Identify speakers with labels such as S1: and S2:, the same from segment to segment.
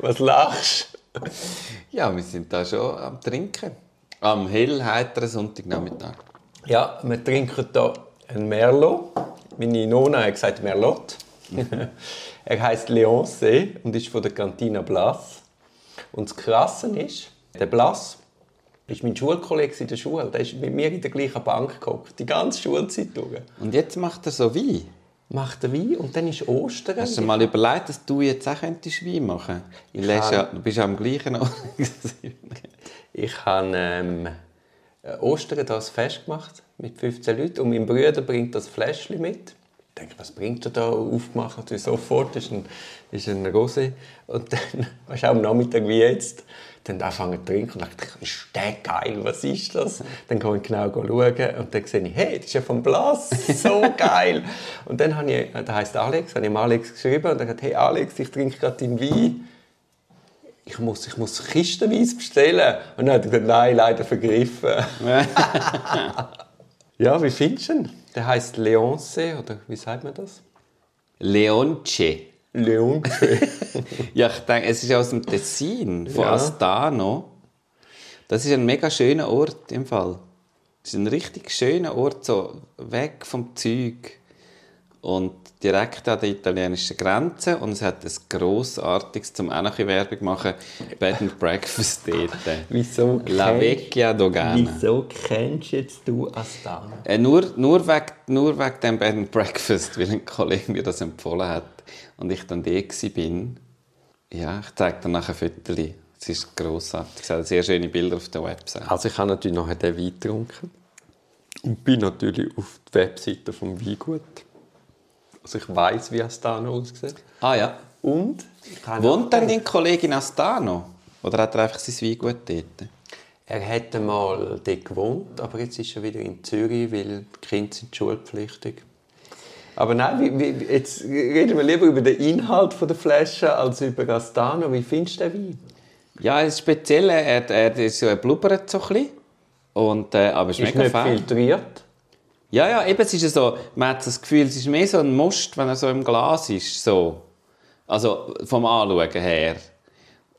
S1: Was lachst du?
S2: Ja, wir sind da schon am Trinken. Am hell, heiteren Sonntagnachmittag.
S1: Ja, wir trinken hier ein Merlot. Meine Nona hat gesagt Merlot. er heißt Leonce und ist von der Cantina Blas. Und das Krasse ist, der Blas ist mein Schulkollege in der Schule. Der ist mit mir in der gleichen Bank gehockt, die ganze Schulzeit durch.
S2: Und jetzt macht er so Wein?
S1: Macht er Wein und dann ist Ostern.
S2: Hast du mal überlegt, dass du jetzt auch könntest Wein machen könntest? Ja, du bist ja am gleichen Ort.
S1: ich habe ähm, Ostern das Fest gemacht mit 15 Leuten und mein Bruder bringt das Fläschchen mit. Ich denke, was bringt er da aufgemacht? Natürlich sofort, das ist ein, ist ein Rosé. Und dann, weißt du, am Nachmittag wie jetzt, dann anfangen zu trinken und dachte, ist der geil, was ist das? Dann kann ich genau schauen und dann sehe ich, hey, das ist ja vom Blas, so geil. und dann habe ich, der heißt Alex, habe ich Alex geschrieben und er hat hey Alex, ich trinke gerade deinen Wein. Ich muss, ich muss kistenweise bestellen. Und dann hat er gesagt, nein, leider vergriffen. ja, wie findest du ihn? Der heißt Leonce, oder wie sagt man das?
S2: Leonce.
S1: Leonce.
S2: ja, ich denke, es ist aus dem Tessin, von ja. Astano. Das ist ein mega schöner Ort im Fall. Das ist ein richtig schöner Ort, so weg vom Zeug und direkt an der italienischen Grenze und es hat ein grossartiges, zum auch noch Werbung machen, Bed and Breakfast dort.
S1: Wieso
S2: La Vecchia Dogana.
S1: Wieso kennst jetzt du Astana?
S2: Äh, nur, nur, wegen, nur wegen dem Bed and Breakfast, weil ein Kollege mir das empfohlen hat und ich dann da bin. Ja, ich zeige dir nachher ein Foto. Es ist grossartig. Es hat sehr schöne Bilder auf der Website.
S1: Also ich habe natürlich nachher den Wein getrunken und bin natürlich auf der Webseite vom Weingut also ich weiß, wie Astano aussieht.
S2: Ah ja.
S1: Und?
S2: Wohnt denn dein Kollege in Astano? Oder hat er einfach sein Weingut dort?
S1: Er hätte mal dort gewohnt, aber jetzt ist er wieder in Zürich, weil die Kinder sind schulpflichtig. Aber nein, wie, wie, jetzt reden wir lieber über den Inhalt der Flasche als über Astano. Wie findest du den Wein?
S2: Ja, das Spezielle, er, er, er, er blubbert so ein bisschen. Und, äh, aber es ist,
S1: ist mega nicht fein. filtriert.
S2: Ja, ja, eben, es ist so, man hat das Gefühl, es ist mehr so ein Most, wenn er so im Glas ist, so. Also, vom Anschauen her.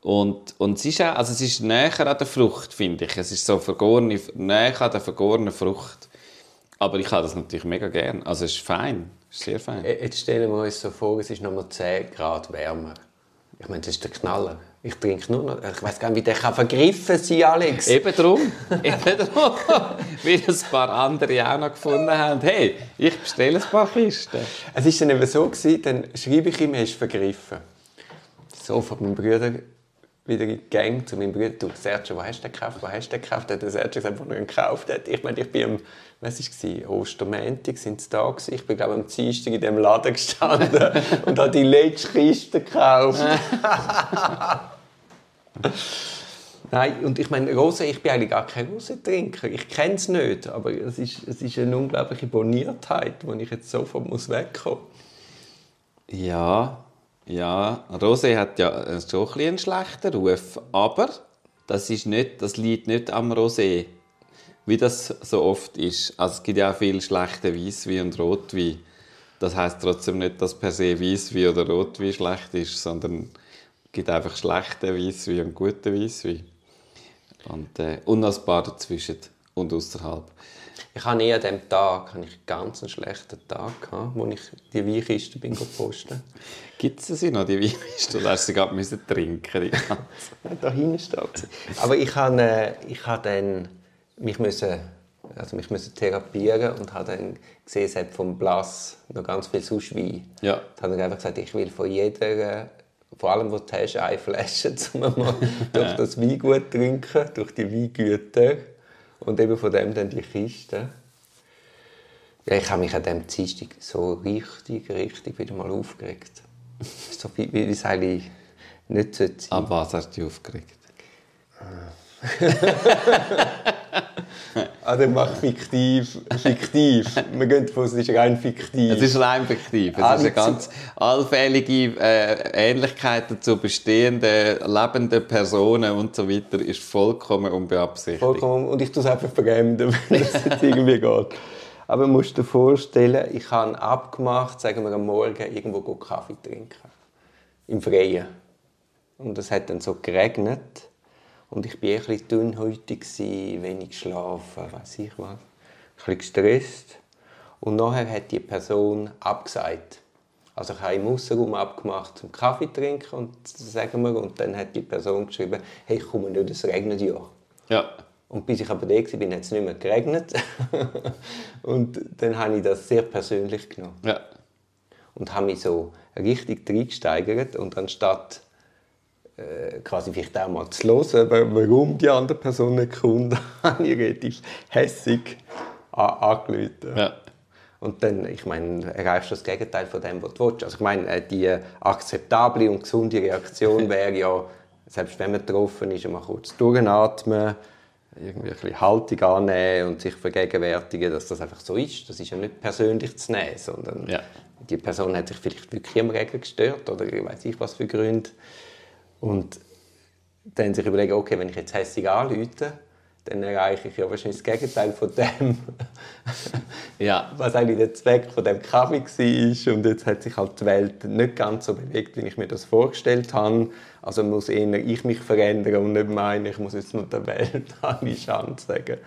S2: Und, und es ist auch, also es ist näher an der Frucht, finde ich. Es ist so vergorene, näher an der vergorenen Frucht. Aber ich habe das natürlich mega gern. Also es ist fein, es ist sehr fein.
S1: Jetzt stellen wir uns so vor, es ist nochmal 10 Grad wärmer. Ich meine, das ist der Knaller. Ich trinke nur noch. Ich weiß gar nicht, wie der kann vergriffen sein, Alex.
S2: Eben drum. Eben drum. Wie ein paar andere auch noch gefunden haben. Hey, ich bestelle ein paar Kisten.
S1: Es war dann eben so, gewesen, dann schreibe ich ihm, er ist vergriffen. So von meinem Bruder wieder in die Gang zu meinem Bruder. Du, Sergio, wo hast du den gekauft? Wo hast du den gekauft? Hat der Sergio gesagt, wo er ihn gekauft hat. Ich meine, ich bin am, was war es? Ostermäntig sind sie da gewesen. Ich bin, glaube ich, am Dienstag in diesem Laden gestanden und habe die letzte Kiste gekauft. Nein, und ich meine, Rose, ich bin eigentlich gar kein Rosentrinker. Ich kenne es nicht, aber es ist, es ist eine unglaubliche Boniertheit, wo ich jetzt sofort muss wegkommen.
S2: Ja, ja, Rosé hat ja schon ein einen schlechten Ruf, aber das, ist nicht, das liegt nicht am Rosé, wie das so oft ist. Also es gibt ja auch viel schlechte Weißwein und Rotwein. Das heißt trotzdem nicht, dass per se Weißwein oder Rotwein schlecht ist, sondern gibt einfach schlechte Weisswein und gute Weisswein. Und, äh, und noch ein paar dazwischen und außerhalb.
S1: Ich hatte nie an diesem Tag einen ganz schlechten Tag, gehabt, wo ich die Weinkiste bin posten
S2: Gibt es sie noch, die Weinkiste? Oder hast du sie gerade müssen trinken
S1: Da hinten steht sie. Aber ich habe, äh, ich habe dann mich müssen, also mich müssen therapieren und habe dann gesehen, es hat vom Blass noch ganz viel sonst Wein.
S2: Ja.
S1: Dann habe ich einfach gesagt, ich will von jeder vor allem, wo du hast, eine Flasche, um mal durch das Weingut zu trinken, durch die Weingüter. Und eben von dem dann die Kiste. Ja, ich habe mich an diesem Dienstag so richtig, richtig wieder mal aufgeregt. So wie, wie das eigentlich nicht sein sollte.
S2: Ab was hast du dich aufgeregt?
S1: Also mach fiktiv, fiktiv. Wir gehen davon aus, es ist rein fiktiv.
S2: Es ist rein fiktiv. Es
S1: Ah,
S2: ist eine ganz allfällige äh, Ähnlichkeit zu bestehenden, lebenden Personen und so weiter ist vollkommen unbeabsichtigt.
S1: Vollkommen. Und ich tue es einfach vergeben, wenn es jetzt irgendwie geht. Aber du musst dir vorstellen, ich habe abgemacht, sagen wir am Morgen, irgendwo Kaffee trinken. Im Freien. Und es hat dann so geregnet. Und ich war ein bisschen dünnhäutig, wenig geschlafen, weiß ich was. Ein bisschen gestresst. Und nachher hat die Person abgesagt. Also ich habe im Aussenraum abgemacht zum Kaffee trinken und sagen wir, und dann hat die Person geschrieben, hey, ich komme nicht, es regnet ja.
S2: Ja.
S1: Und bis ich aber da war, hat es nicht mehr geregnet. und dann habe ich das sehr persönlich genommen.
S2: ja.
S1: Und habe mich so richtig reingesteigert. Und anstatt quasi vielleicht auch mal zu hören, wa- warum die andere Person nicht kommt, habe ich relativ hässig an- angerufen.
S2: Ja.
S1: Und dann, ich meine, erreichst du das Gegenteil von dem, was du willst. Also ich meine, äh, die akzeptable und gesunde Reaktion wäre ja, selbst wenn man getroffen ist, mal kurz durchatmen, irgendwie ein bisschen Haltung annehmen und sich vergegenwärtigen, dass das einfach so ist. Das ist ja nicht persönlich zu nehmen, sondern
S2: Ja.
S1: die Person hat sich vielleicht wirklich am Regen gestört oder ich weiß ich was für Gründe. Und dann sich überlegen, okay, wenn ich jetzt hässlich anrufe, dann erreiche ich ja wahrscheinlich das Gegenteil von dem,
S2: Ja.
S1: was eigentlich der Zweck von dem Kaffee war. Und jetzt hat sich halt die Welt nicht ganz so bewegt, wie ich mir das vorgestellt habe. Also muss eher ich mich verändern und nicht meine, ich muss jetzt nur der Welt eine Chance sagen.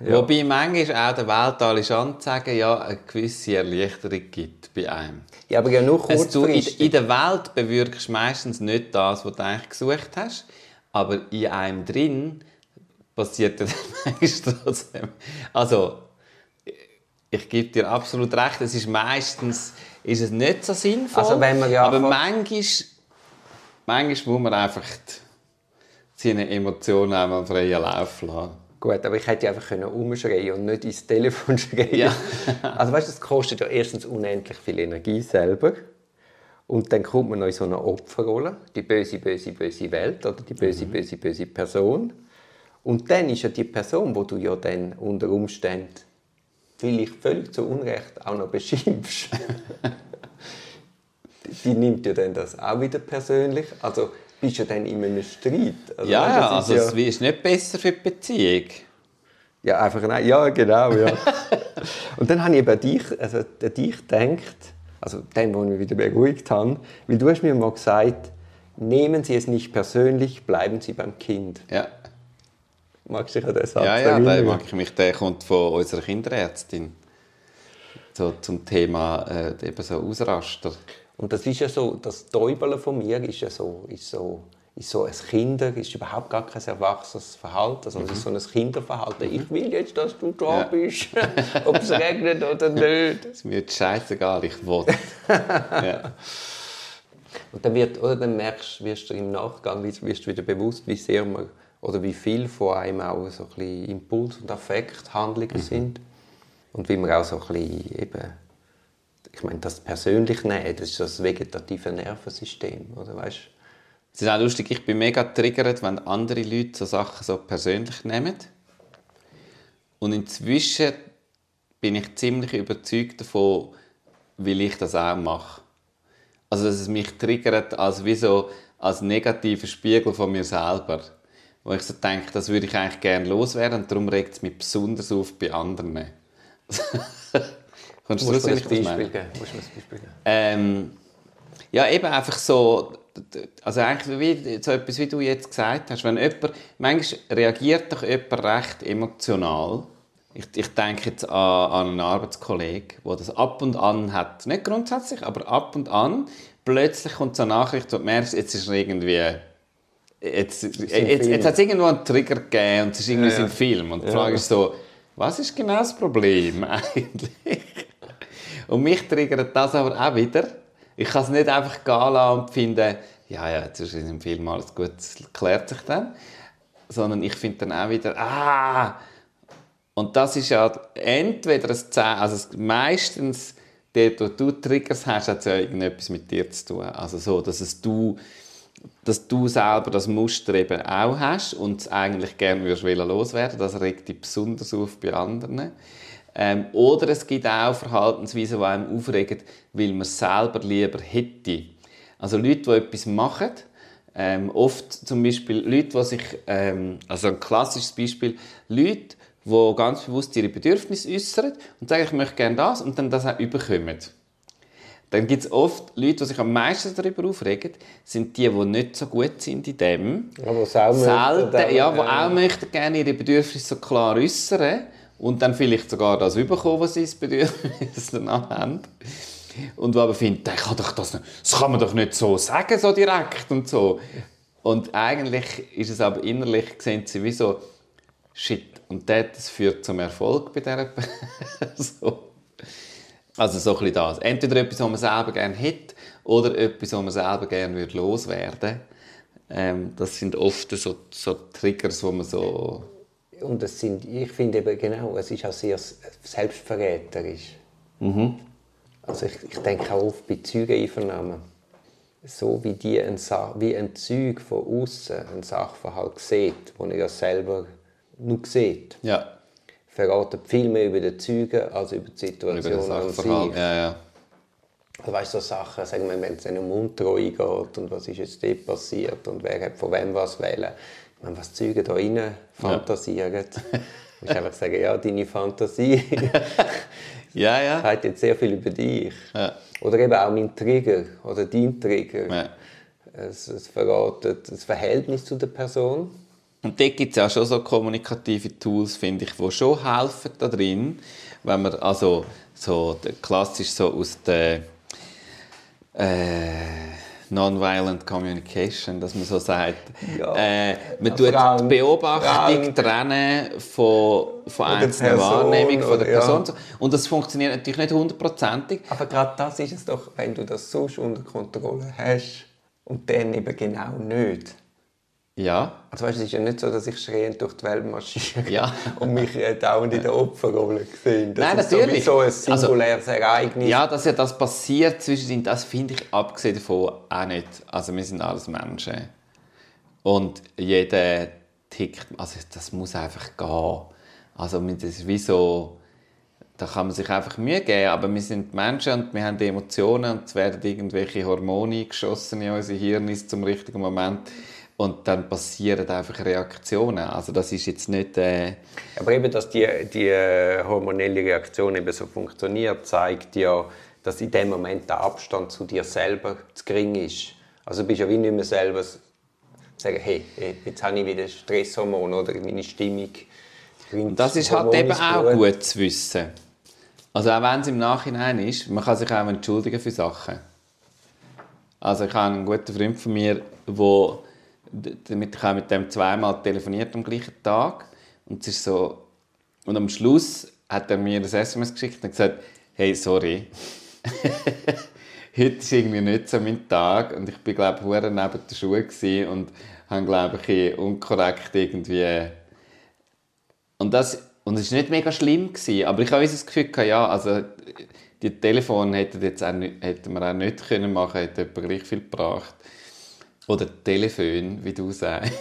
S2: Wobei manchmal auch der Welt alle Anzeigen ja eine gewisse Erleichterung gibt bei einem.
S1: Ja, aber ja nur
S2: Also du in,
S1: kurzfristig.
S2: in der Welt bewirkst meistens nicht das, was du eigentlich gesucht hast, aber in einem drin passiert dann manchmal trotzdem. Also, ich gebe dir absolut recht, es ist meistens ist es nicht so sinnvoll,
S1: Also wenn man ja
S2: aber manchmal, manchmal muss man einfach die, seine Emotionen einmal freien Lauf lassen.
S1: Gut, aber ich hätte einfach können umschreien und nicht ins Telefon schreien.
S2: Ja.
S1: also weißt du, das kostet ja erstens unendlich viel Energie selber. Und dann kommt man noch in so eine Opferrolle, die böse, böse, böse Welt oder die böse, böse, böse Person. Und dann ist ja die Person, wo du ja dann unter Umständen vielleicht völlig zu Unrecht auch noch beschimpfst, die, die nimmt ja dann das auch wieder persönlich. Also bist du dann in einem Streit. Also,
S2: Ja,
S1: weißt
S2: ja, also
S1: ist
S2: es ist nicht besser für die Beziehung.
S1: Ja, einfach nein. Ja, genau, ja. und dann habe ich eben an dich, also an dich gedacht, also den, den ich mich wieder beruhigt habe, weil du hast mir mal gesagt, nehmen Sie es nicht persönlich, bleiben Sie beim Kind.
S2: Ja.
S1: Magst du dich an den Satz
S2: Ja, ja, da mag ich mich, der kommt von unserer Kinderärztin. So zum Thema äh, eben so Ausraster.
S1: Und das ist ja so, das Täubeln von mir ist ja so, ist so, ist so ein Kinder, ist überhaupt gar kein erwachsenes Verhalten, sondern es ist so ein Kinderverhalten. Ich will jetzt, dass du da
S2: Ja.
S1: bist, ob es regnet oder nicht.
S2: Ist mir scheißegal, ich will. ja.
S1: Und dann, wird, oder dann merkst, wirst du im Nachgang wirst wirst du wieder bewusst, wie sehr man oder wie viel von einem auch so ein bisschen Impuls und Affekthandlungen sind. Und wie man auch so ein bisschen eben, ich meine, das persönlich nehmen, das ist das vegetative Nervensystem, oder weißt
S2: Es ist auch lustig, ich bin mega triggert, wenn andere Leute so Sachen so persönlich nehmen. Und inzwischen bin ich ziemlich überzeugt davon, weil ich das auch mache. Also, dass es mich triggert als, wie so, als negativer Spiegel von mir selber. Wo ich so denke, das würde ich eigentlich gerne loswerden und darum regt es mich besonders auf bei anderen. Kannst du das
S1: ein Beispiel geben? Musst du mir ein Beispiel geben?
S2: Ähm, ja, eben einfach so, also eigentlich wie, so etwas, wie du jetzt gesagt hast, wenn jemand, manchmal reagiert doch jemand recht emotional. Ich, ich denke jetzt an, an einen Arbeitskollegen, der das ab und an hat, nicht grundsätzlich, aber ab und an, plötzlich kommt so eine Nachricht, wo du merkst, jetzt ist er irgendwie, jetzt, jetzt, jetzt, hat es irgendwo einen Trigger gegeben und es ist irgendwie
S1: Ja, ja.
S2: sein Film. Und die Frage ist so, was ist genau das Problem eigentlich? Und mich triggert das aber auch wieder. Ich kann es nicht einfach gehen lassen und finden, ja, ja, jetzt ist im Film alles gut, es klärt sich dann. Sondern ich finde dann auch wieder, ah! Und das ist ja entweder ein Zeichen, also es- meistens dort, wo du Triggers hast, hat es ja irgendetwas mit dir zu tun. Also so, dass es du dass du selber das Muster eben auch hast und es eigentlich gerne würdest loswerden das regt dich besonders auf bei anderen. Ähm, oder es gibt auch Verhaltensweisen, die einem aufregen, weil man es selber lieber hätte. Also Leute, die etwas machen, ähm, oft zum Beispiel Leute, die sich, ähm, also ein klassisches Beispiel, Leute, die ganz bewusst ihre Bedürfnisse äußern und sagen, ich möchte gerne das und dann das auch überkommen. Dann gibt es oft Leute, die sich am meisten darüber aufregen, sind die, die nicht so gut sind in dem.
S1: Auch Selten,
S2: möchten, ja, die auch möchten gerne ihre Bedürfnisse so klar äußern und dann vielleicht sogar das bekommen, was sie das Bedürfnis danach haben. Und die aber finden, ich kann doch das, das kann man doch nicht so sagen, so direkt und so. Und eigentlich ist es aber innerlich, sehen sie wie so, shit, und das führt zum Erfolg bei dieser Person. Also so ein das. Entweder etwas, was man selber gerne hätte, oder etwas, was man selber gerne loswerden würde. Ähm, das sind oft so, so Triggers, wo man so...
S1: Und das sind, ich finde eben genau, es ist auch sehr selbstverräterisch. Mhm. Also ich, ich denke auch oft bei Zeugeneinvernahmen. So wie, die ein, wie ein Zeug von außen ein Sachverhalt sieht, wo er ja selber nur sieht.
S2: Ja
S1: verraten viel mehr über den Zeugen als über die Situation über an sich.
S2: Ja, ja.
S1: Also, weißt du, so Sachen, sagen wir, wenn es um Untreue geht und was ist jetzt dort passiert und wer hat von wem was wählen. Ich meine, was Zeugen da rein fantasieren. Ja. Du musst einfach sagen, ja, deine Fantasie
S2: ja, ja.
S1: sagt jetzt sehr viel über dich.
S2: Ja.
S1: Oder eben auch mein Trigger oder dein Trigger. Ja. Es, es verratet das Verhältnis zu der Person
S2: und dort gibt es ja schon so kommunikative Tools, finde ich, die schon helfen da drin, wenn man also so klassisch so aus der äh, Nonviolent Communication, dass man so sagt, ja. äh, man tut die Beobachtung trennen von, von einzelner Wahrnehmung von der Person. Ja. Und das funktioniert natürlich nicht hundertprozentig.
S1: Aber gerade das ist es doch, wenn du das so unter Kontrolle hast und dann eben genau nicht
S2: ja.
S1: Also weißt, es ist ja nicht so, dass ich schreiend durch die Welt marschiere
S2: ja.
S1: und mich äh, dauernd in der Opferrolle sehe.
S2: Das Nein, ist natürlich.
S1: so ein singuläres also, Ereignis.
S2: Ja, dass ja das passiert zwischen das finde ich abgesehen davon auch nicht. Also wir sind alles Menschen. Und jeder tickt, also das muss einfach gehen. Also das ist wie so, da kann man sich einfach Mühe geben, aber wir sind Menschen und wir haben Emotionen und es werden irgendwelche Hormone geschossen in unsere Hirn zum richtigen Moment und dann passieren einfach Reaktionen. Also das ist jetzt nicht... Äh
S1: Aber eben, dass die, die äh, hormonelle Reaktion eben so funktioniert, zeigt ja, dass in dem Moment der Abstand zu dir selber zu gering ist. Also du bist ja wie nicht mehr selber sagen, hey, jetzt habe ich wieder Stresshormon oder meine Stimmung.
S2: Und das ist halt eben auch gut. gut zu wissen. Also auch wenn es im Nachhinein ist, man kann sich auch entschuldigen für Sachen. Also ich habe einen guten Freund von mir, der damit ich habe mit dem zweimal telefoniert am gleichen Tag und es ist so und am Schluss hat er mir das SMS geschickt und gesagt hey sorry heute ist irgendwie nicht so mein Tag und ich bin glaube ich neben der Schuhe und habe glaube ich unkorrekt irgendwie und das und es war nicht mega schlimm gewesen, aber ich habe das Gefühl ja also die Telefon hätten jetzt auch nicht, hätten wir auch nicht können machen, hätte etwa gleich viel gebracht. Oder Telefon, wie du sagst.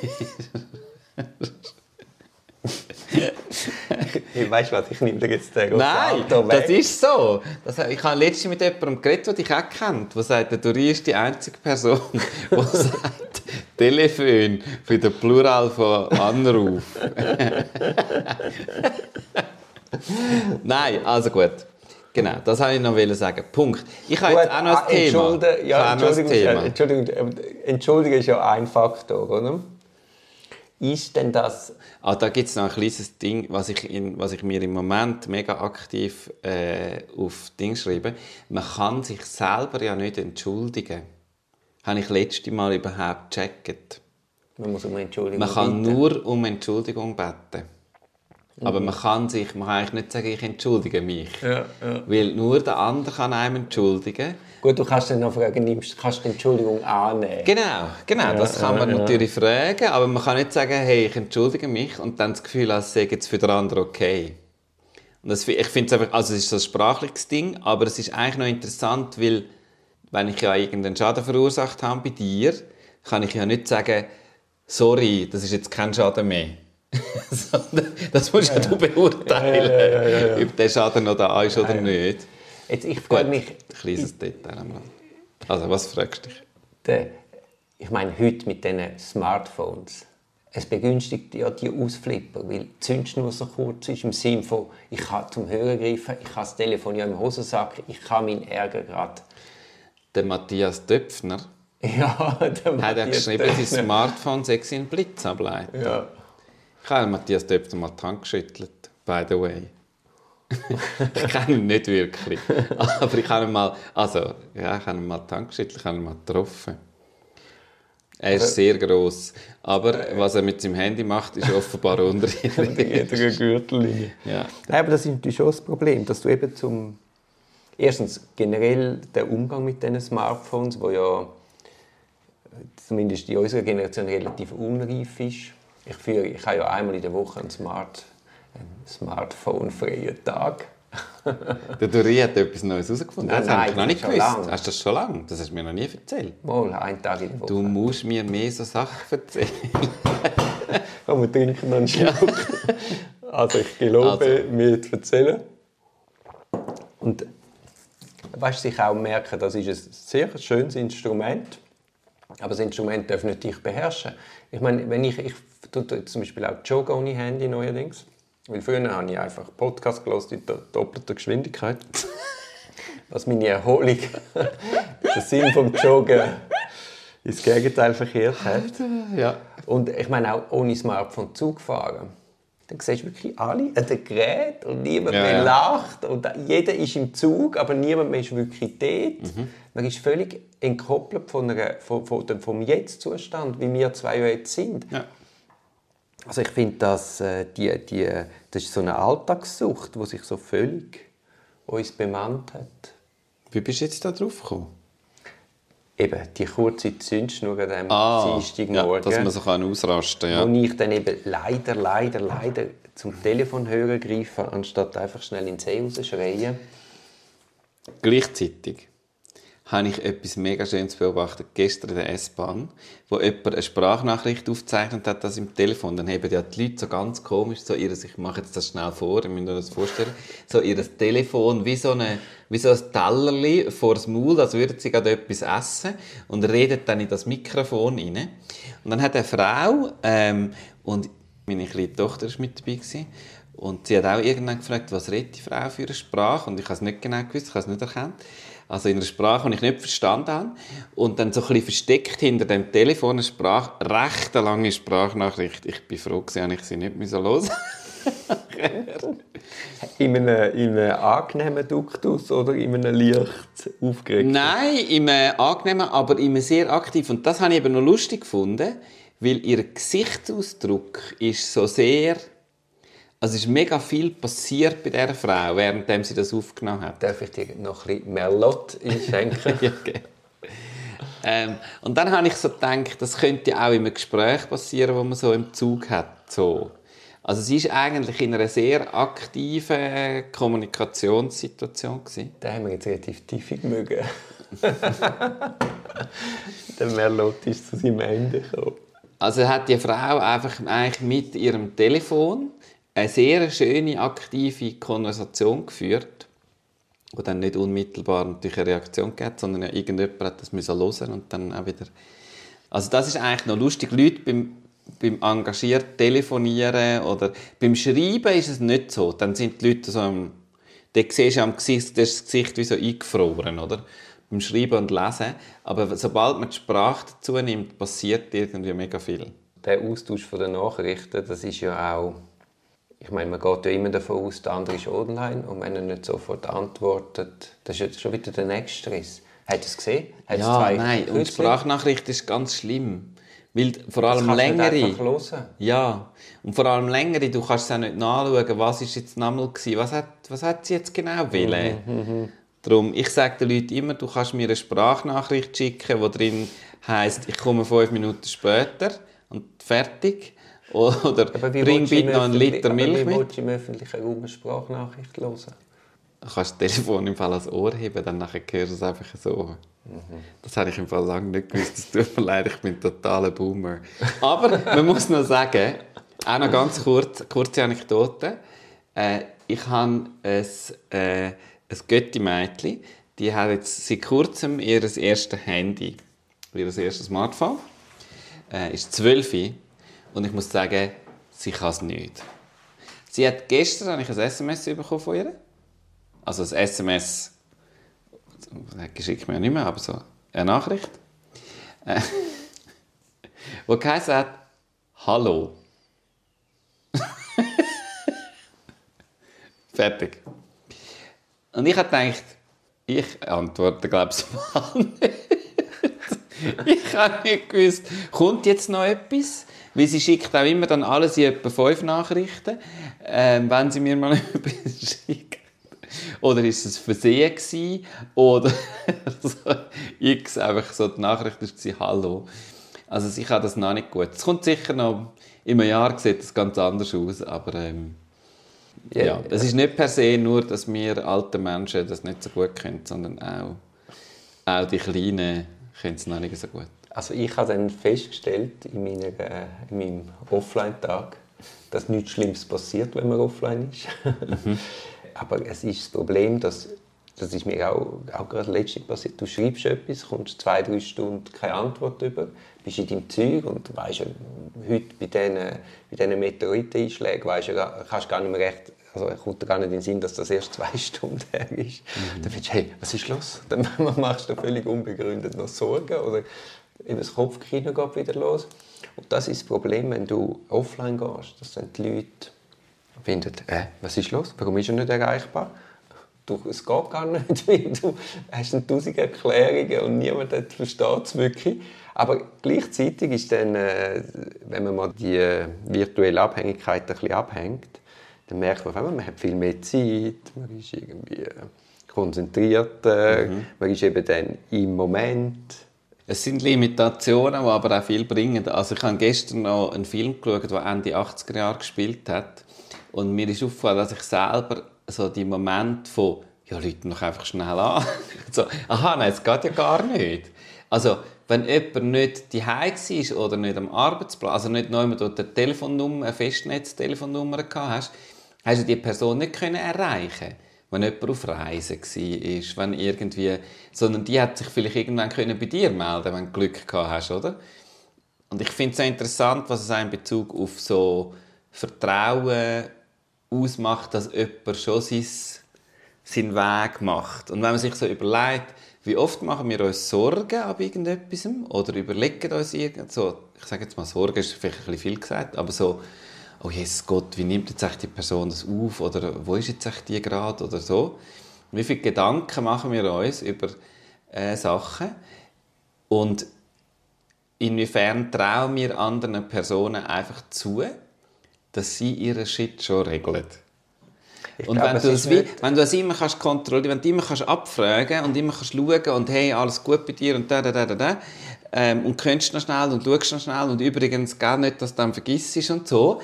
S1: ich weißt was, ich nehme dir jetzt den
S2: Nein, das ist so. Das, ich habe letztens mit jemandem geredet, der dich auch kennt, der sagt, der Dori ist die einzige Person, die sagt Telefon für den Plural von Anruf. Nein, also gut. Genau, das wollte ich noch sagen. Punkt. Ich habe jetzt auch noch ein ah, Thema.
S1: Ja, Entschuldigung, Thema. Entschuldigung, Entschuldigung ist ja ein Faktor, oder? Ist denn das...
S2: Ah, da gibt es noch ein kleines Ding, was ich, in, was ich mir im Moment mega aktiv äh, auf Ding schreibe. Man kann sich selber ja nicht entschuldigen. Habe ich letzte Mal überhaupt gecheckt.
S1: Man muss um Entschuldigung
S2: Man kann bitten. nur um Entschuldigung beten. Aber mhm. man kann sich, man kann eigentlich nicht sagen, ich entschuldige mich.
S1: Ja, ja.
S2: Weil nur der andere kann einem entschuldigen.
S1: Gut, du kannst dann noch fragen, nimmst, kannst du die Entschuldigung annehmen?
S2: Genau, genau, ja, das kann man natürlich fragen, aber man kann nicht sagen, hey, ich entschuldige mich und dann das Gefühl, als sei es für den anderen okay. Und das, ich finde es einfach, also es ist so ein sprachliches Ding, aber es ist eigentlich noch interessant, weil wenn ich ja irgendeinen Schaden verursacht habe bei dir, kann ich ja nicht sagen, sorry, das ist jetzt kein Schaden mehr. das musst ja, ja du beurteilen, ja, ja, ob der Schaden noch da ist oder nicht.
S1: Jetzt, ich frage mich...
S2: Kleines Detail. Also, was fragst du dich?
S1: Der, ich meine, heute mit diesen Smartphones, es begünstigt ja die Ausflipper, weil die Zündschnur so kurz ist, im Sinne von, ich kann zum Hören greifen, ich habe das Telefon ja im Hosensack, ich kann meinen Ärger gerade...
S2: Der Matthias Döpfner
S1: ja, der
S2: hat er geschrieben, sein Smartphone sei ein Blitzableiter.
S1: Ja.
S2: Ich habe Matthias Döpfner mal die Hand geschüttelt, by the way. ich kenne ihn nicht wirklich. Aber ich habe ihn mal, also, ja, ich habe ihn mal die Hand geschüttelt, ich habe ihn mal getroffen. Er ist sehr groß, aber was er mit seinem Handy macht, ist offenbar unter
S1: jeder Gürtellinie.
S2: Ja.
S1: Nein, aber das ist natürlich schon das Problem, dass du eben zum erstens generell der Umgang mit diesen Smartphones, wo ja zumindest in unserer Generation relativ unreif ist. Ich, führe, ich habe ja einmal in der Woche einen, Smart, einen Smartphone-freien Tag.
S2: Der Dori hat etwas Neues herausgefunden.
S1: Nein,
S2: das
S1: nein,
S2: habe ich noch nicht gewusst.
S1: lange.
S2: Hast du das schon lange? Das hast du mir noch nie erzählt.
S1: Mal, einen Tag in der Woche.
S2: Du musst mir mehr so Sachen erzählen.
S1: Komm, wir trinken noch einen Schluck. Also ich gelobe,
S2: Also.
S1: mir zu erzählen. Und weißt sich auch merken, das ist ein sehr schönes Instrument. Aber das Instrument darf nicht dich beherrschen. Ich meine, wenn ich, ich tue zum Beispiel auch joggen ohne Handy neuerdings. Weil früher habe ich einfach Podcast gehört in do- doppelter Geschwindigkeit. Was meine Erholung, den Sinn vom Joggen ins Gegenteil verkehrt hat.
S2: Ja.
S1: Und ich meine auch ohne Smartphone Zug fahren. Dann siehst du wirklich alle an den Gerät und niemand
S2: Ja,
S1: mehr
S2: ja.
S1: lacht. Und jeder ist im Zug, aber niemand mehr ist wirklich dort.
S2: Mhm.
S1: Man ist völlig entkoppelt von einer, von, von dem, vom Jetzt-Zustand, wie wir zwei jetzt sind.
S2: ja.
S1: Also ich finde, dass äh, die, die, das ist so eine Alltagssucht, die sich so völlig uns bemannt hat.
S2: Wie bist du jetzt da drauf gekommen?
S1: Eben, die kurze Zündschnur an diesem
S2: Ah, ja,
S1: Dienstagmorgen.
S2: dass man so kann ausrasten
S1: wo
S2: kann. Ja.
S1: ich dann eben leider, leider, leider zum Telefonhörer greife, anstatt einfach schnell ins See rausschreien.
S2: Gleichzeitig habe ich etwas mega Schönes beobachtet, gestern in der S-Bahn, wo jemand eine Sprachnachricht aufgezeichnet hat, das im Telefon. Dann haben ja die Leute so ganz komisch, so ihres, ich mache jetzt das schnell vor, ihr müsst euch das vorstellen, so ihr Telefon wie so, eine, wie so ein Tellerli vor das Maul, als würden sie gerade etwas essen und redet dann in das Mikrofon rein. Und dann hat eine Frau, ähm, und meine kleine Tochter war mit dabei, gewesen, und sie hat auch irgendwann gefragt, was redet die Frau für eine Sprache? Und ich habe es nicht genau gewusst, ich habe es nicht erkannt. Also in einer Sprache, die ich nicht verstanden habe. Und dann so ein bisschen versteckt hinter dem Telefon eine Sprache, recht eine lange Sprachnachricht. Ich bin froh habe ich sie nicht mehr los.
S1: In einem, in einem angenehmen Duktus oder in einem leicht aufgeregten?
S2: Nein, im äh, angenehmen, aber immer sehr aktiv. Und das habe ich eben noch lustig gefunden, weil ihr Gesichtsausdruck ist so sehr... Also es ist mega viel passiert bei dieser Frau, während sie das aufgenommen hat.
S1: Darf ich dir noch ein bisschen Merlot einschenken?
S2: ja, okay. ähm, und dann habe ich so gedacht, das könnte auch in einem Gespräch passieren, wo man so im Zug hat. So. Also sie ist eigentlich in einer sehr aktiven Kommunikationssituation gewesen.
S1: Den haben wir jetzt relativ tief mögen. Der Merlot ist zu seinem Ende gekommen.
S2: Also hat die Frau einfach eigentlich mit ihrem Telefon eine sehr schöne, aktive Konversation geführt, die dann nicht unmittelbar natürlich eine Reaktion gab, sondern ja, irgendjemand hat das hören und dann auch wieder... Also das ist eigentlich noch lustig. Leute beim, beim engagiert Telefonieren oder beim Schreiben ist es nicht so. Dann sind die Leute so am... Da siehst du am Gesicht, das Gesicht wie so eingefroren, oder? Beim Schreiben und Lesen. Aber sobald man die Sprache dazu nimmt, passiert irgendwie mega viel.
S1: Der Austausch den Nachrichten, das ist ja auch... Ich meine, man geht ja immer davon aus, der andere ist online und wenn er nicht sofort antwortet, das ist jetzt schon wieder der nächste Stress. Hat es gesehen? Hat
S2: Ja,
S1: zwei
S2: nein, und die
S1: kürzlich?
S2: Sprachnachricht ist ganz schlimm. Weil vor
S1: Das
S2: allem
S1: nicht
S2: längere... Ja, und vor allem längere, du kannst es auch nicht nachschauen, was ist jetzt nochmal gewesen, was hat, was hat sie jetzt genau wollen.
S1: Mhm,
S2: Darum, ich sage den Leuten immer, du kannst mir eine Sprachnachricht schicken, wo drin heißt, ich komme fünf Minuten später und fertig. Oder bring bitte noch einen Liter Milch
S1: mit.
S2: mit.
S1: Wie im öffentlichen Raum eine Sprachnachricht hören?
S2: Du kannst das Telefon im Fall ans Ohr heben, dann nachher hörst du es einfach so. Das habe ich im Fall lange nicht gewusst. Das tut mir leid, ich bin ein totaler Boomer. Aber man muss noch sagen, auch noch ganz kurz, kurze Anekdote. Äh, ich habe ein, äh, ein Götti-Mädchen, die hat jetzt seit kurzem ihr erstes Handy, ihr erstes Smartphone. Äh, ist zwölf und ich muss sagen, sie kann es nicht. Sie hat gestern habe ich ein SMS bekommen von ihr. Also ein SMS, geschickt mir ja nicht mehr, aber so eine Nachricht, äh, wo geheißen hat, Hallo. Fertig. Und ich habe gedacht, ich antworte, glaube ich, mal nicht. ich habe nicht gewusst, kommt jetzt noch etwas? Weil sie schickt auch immer dann alles in etwa fünf Nachrichten, ähm, wenn sie mir mal etwas schickt. Oder ist es Versehen gewesen? Oder so X, einfach so die Nachricht war Hallo. Also ich habe das noch nicht gut. Es kommt sicher noch, in einem Jahr sieht es ganz anders aus, aber ähm, ja,
S1: Ja,
S2: es ist nicht per se nur, dass wir alte Menschen das nicht so gut können, sondern auch, auch die Kleinen können es noch nicht so gut.
S1: Also ich habe dann festgestellt in, meiner, äh, in meinem Offline-Tag, dass nichts Schlimmes passiert, wenn man offline ist. Aber es ist das Problem, dass das ist mir auch, auch gerade letztens passiert. Du schreibst etwas, kommst zwei, drei Stunden keine Antwort über, bist in deinem Zeug und weißt ja, heute bei diesen, bei diesen Meteoriteneinschlägen weißt ja, gar- kannst gar nicht mehr recht, also kommt gar nicht in den Sinn, dass das erst zwei Stunden her ist. Dann findest du, hey, was ist los? Dann machst du völlig unbegründet noch Sorgen oder eben das Kopfkino geht wieder los. Und das ist das Problem, wenn du offline gehst, dass dann die Leute finden, äh, was ist los? Warum ist er nicht erreichbar? Du, es geht gar nicht, weil du hast eine tausend Erklärungen und niemand versteht es wirklich. Aber gleichzeitig ist dann, äh, wenn man mal die äh, virtuelle Abhängigkeit ein bisschen abhängt, dann merkt man, auf einmal, man hat viel mehr Zeit, man ist irgendwie konzentrierter, man ist eben dann im Moment.
S2: Es sind Limitationen, die aber auch viel bringen. Also ich habe gestern noch einen Film geschaut, der Ende 80er Jahre gespielt hat. Und mir ist aufgefallen, dass ich selber so die Momente von «Ja, Leute noch einfach schnell an». so, «Aha, nein, es geht ja gar nicht». Also, wenn jemand nicht die war oder nicht am Arbeitsplatz, also nicht noch dort eine Telefonnummer, eine Festnetztelefonnummer gehabt hast, hast du die Person nicht können erreichen wenn jemand auf Reisen war, wenn irgendwie, sondern die hat sich vielleicht irgendwann bei dir melden wenn du Glück gehabt hast, oder? Und ich finde es auch interessant, was es in Bezug auf so Vertrauen ausmacht, dass jemand schon sein, seinen Weg macht. Und wenn man sich so überlegt, wie oft machen wir uns Sorgen ab irgendetwas oder überlegen uns irgend so, ich sage jetzt mal, Sorgen ist vielleicht ein bisschen viel gesagt, aber so, oh Jesus Gott, wie nimmt jetzt echt die Person das auf oder wo ist jetzt echt die gerade oder so. Wie viele Gedanken machen wir uns über äh, Sachen und inwiefern trauen wir anderen Personen einfach zu, dass sie ihren Shit schon regeln.
S1: Ich
S2: Und
S1: glaube,
S2: wenn du, das wie, wenn du es immer kannst kontrollieren, wenn du immer kannst abfragen und immer kannst schauen und hey, alles gut bei dir und da, da, da, da, da ähm, und könntest noch schnell und schaust noch schnell und übrigens gar nicht, dass du dann vergisst und so.